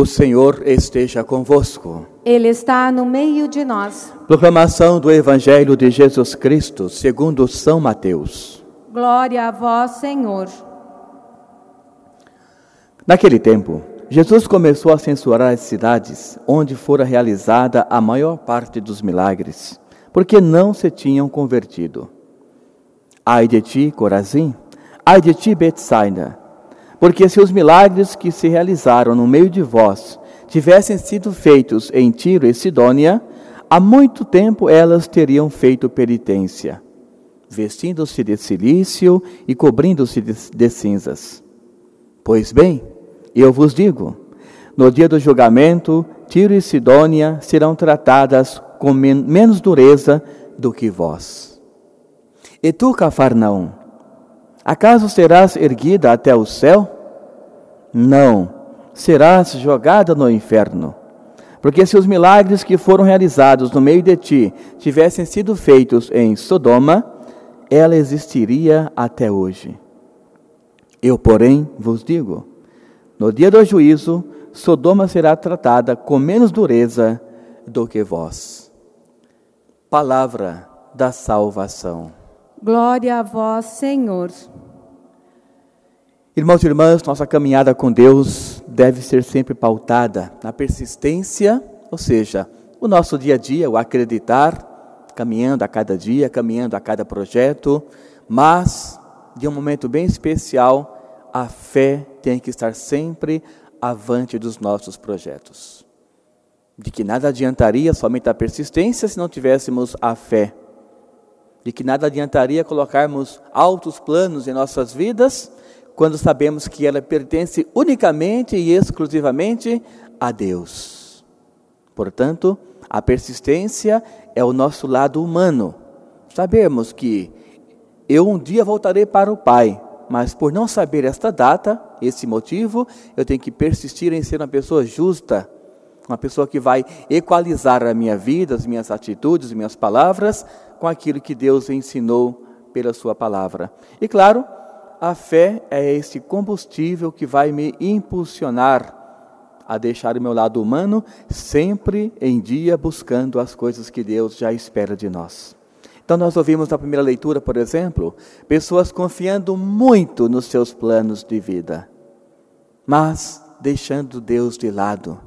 O Senhor esteja convosco. Ele está no meio de nós. Proclamação do Evangelho de Jesus Cristo, segundo São Mateus. Glória a vós, Senhor. Naquele tempo, Jesus começou a censurar as cidades onde fora realizada a maior parte dos milagres, porque não se tinham convertido. Ai de ti, Corazim! Ai de ti, Betsaida! Porque se os milagres que se realizaram no meio de vós tivessem sido feitos em Tiro e Sidônia, há muito tempo elas teriam feito penitência, vestindo-se de silício e cobrindo-se de, de cinzas. Pois bem, eu vos digo: no dia do julgamento, Tiro e Sidônia serão tratadas com men menos dureza do que vós. E tu, Cafarnaum, Acaso serás erguida até o céu? Não, serás jogada no inferno. Porque se os milagres que foram realizados no meio de ti tivessem sido feitos em Sodoma, ela existiria até hoje. Eu, porém, vos digo: no dia do juízo, Sodoma será tratada com menos dureza do que vós. Palavra da salvação. Glória a vós, Senhor. Irmãos e irmãs, nossa caminhada com Deus deve ser sempre pautada na persistência, ou seja, o nosso dia a dia, o acreditar, caminhando a cada dia, caminhando a cada projeto, mas de um momento bem especial, a fé tem que estar sempre avante dos nossos projetos. De que nada adiantaria somente a persistência se não tivéssemos a fé de que nada adiantaria colocarmos altos planos em nossas vidas, quando sabemos que ela pertence unicamente e exclusivamente a Deus. Portanto, a persistência é o nosso lado humano. Sabemos que eu um dia voltarei para o Pai, mas por não saber esta data, esse motivo, eu tenho que persistir em ser uma pessoa justa, uma pessoa que vai equalizar a minha vida, as minhas atitudes, as minhas palavras, com aquilo que Deus ensinou pela Sua palavra. E claro, a fé é esse combustível que vai me impulsionar a deixar o meu lado humano sempre em dia buscando as coisas que Deus já espera de nós. Então, nós ouvimos na primeira leitura, por exemplo, pessoas confiando muito nos seus planos de vida, mas deixando Deus de lado,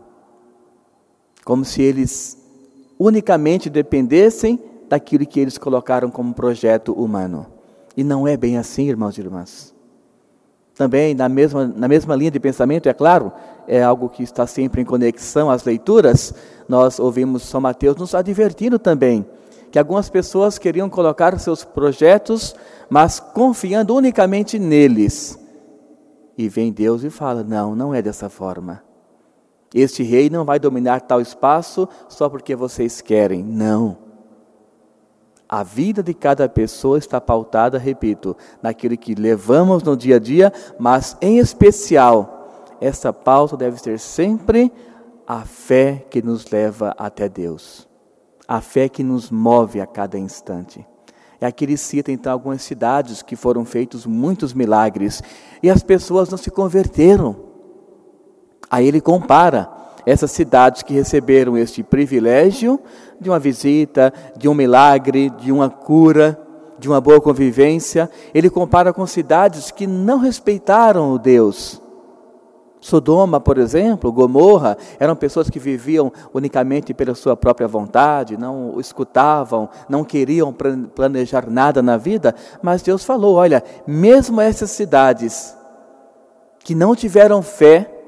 como se eles unicamente dependessem daquilo que eles colocaram como projeto humano. E não é bem assim, irmãos e irmãs. Também, na mesma, na mesma linha de pensamento, é claro, é algo que está sempre em conexão às leituras, nós ouvimos São Mateus nos advertindo também que algumas pessoas queriam colocar seus projetos, mas confiando unicamente neles. E vem Deus e fala: não, não é dessa forma. Este rei não vai dominar tal espaço só porque vocês querem. Não. A vida de cada pessoa está pautada, repito, naquilo que levamos no dia a dia, mas em especial, essa pauta deve ser sempre a fé que nos leva até Deus, a fé que nos move a cada instante. E aqui ele cita então algumas cidades que foram feitos muitos milagres e as pessoas não se converteram. Aí ele compara essas cidades que receberam este privilégio de uma visita, de um milagre, de uma cura, de uma boa convivência, ele compara com cidades que não respeitaram o Deus. Sodoma, por exemplo, Gomorra, eram pessoas que viviam unicamente pela sua própria vontade, não escutavam, não queriam planejar nada na vida, mas Deus falou: olha, mesmo essas cidades que não tiveram fé,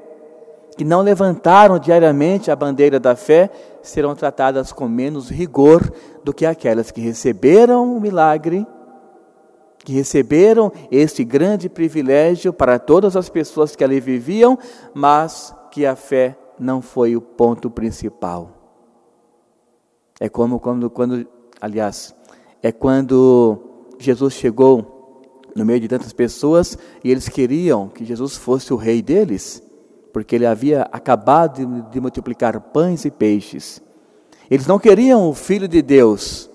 que não levantaram diariamente a bandeira da fé serão tratadas com menos rigor do que aquelas que receberam o milagre, que receberam este grande privilégio para todas as pessoas que ali viviam, mas que a fé não foi o ponto principal. É como quando, quando aliás, é quando Jesus chegou no meio de tantas pessoas e eles queriam que Jesus fosse o rei deles porque ele havia acabado de, multiplicar pães e peixes. Eles não queriam o Filho de Deus,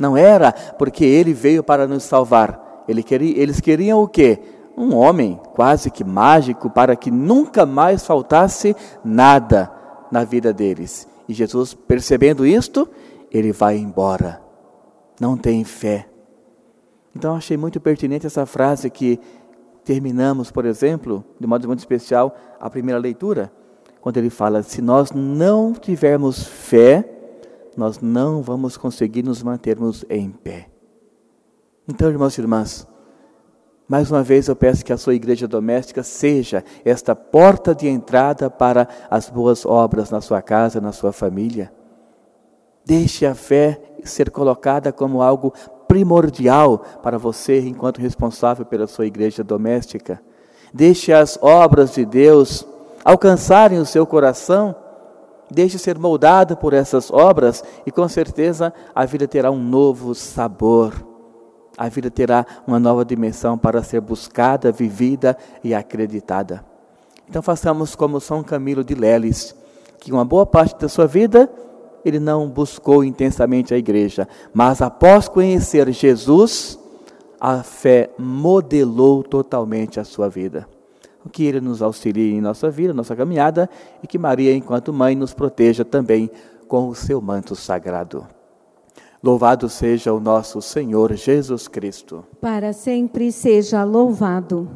não era porque ele veio para nos salvar. Ele queria, eles queriam o quê? um homem quase que mágico para que nunca mais faltasse nada na vida deles. E Jesus, percebendo isto, ele vai embora. Não tem fé. Então achei muito pertinente essa frase que terminamos, por exemplo, de modo muito especial, a primeira leitura, quando ele fala: se nós não tivermos fé, nós não vamos conseguir nos mantermos em pé. Então, irmãos e irmãs, mais uma vez eu peço que a sua igreja doméstica seja esta porta de entrada para as boas obras na sua casa, na sua família. Deixe a fé ser colocada como algo primordial para você enquanto responsável pela sua igreja doméstica. Deixe as obras de Deus alcançarem o seu coração. Deixe ser moldado por essas obras e com certeza a vida terá um novo sabor. A vida terá uma nova dimensão para ser buscada, vivida e acreditada. Então façamos como São Camilo de Leles, que uma boa parte da sua vida ele não buscou intensamente a igreja, mas após conhecer Jesus, a fé modelou totalmente a sua vida. O que ele nos auxilie em nossa vida, nossa caminhada, e que Maria, enquanto mãe, nos proteja também com o seu manto sagrado. Louvado seja o nosso Senhor Jesus Cristo. Para sempre seja louvado.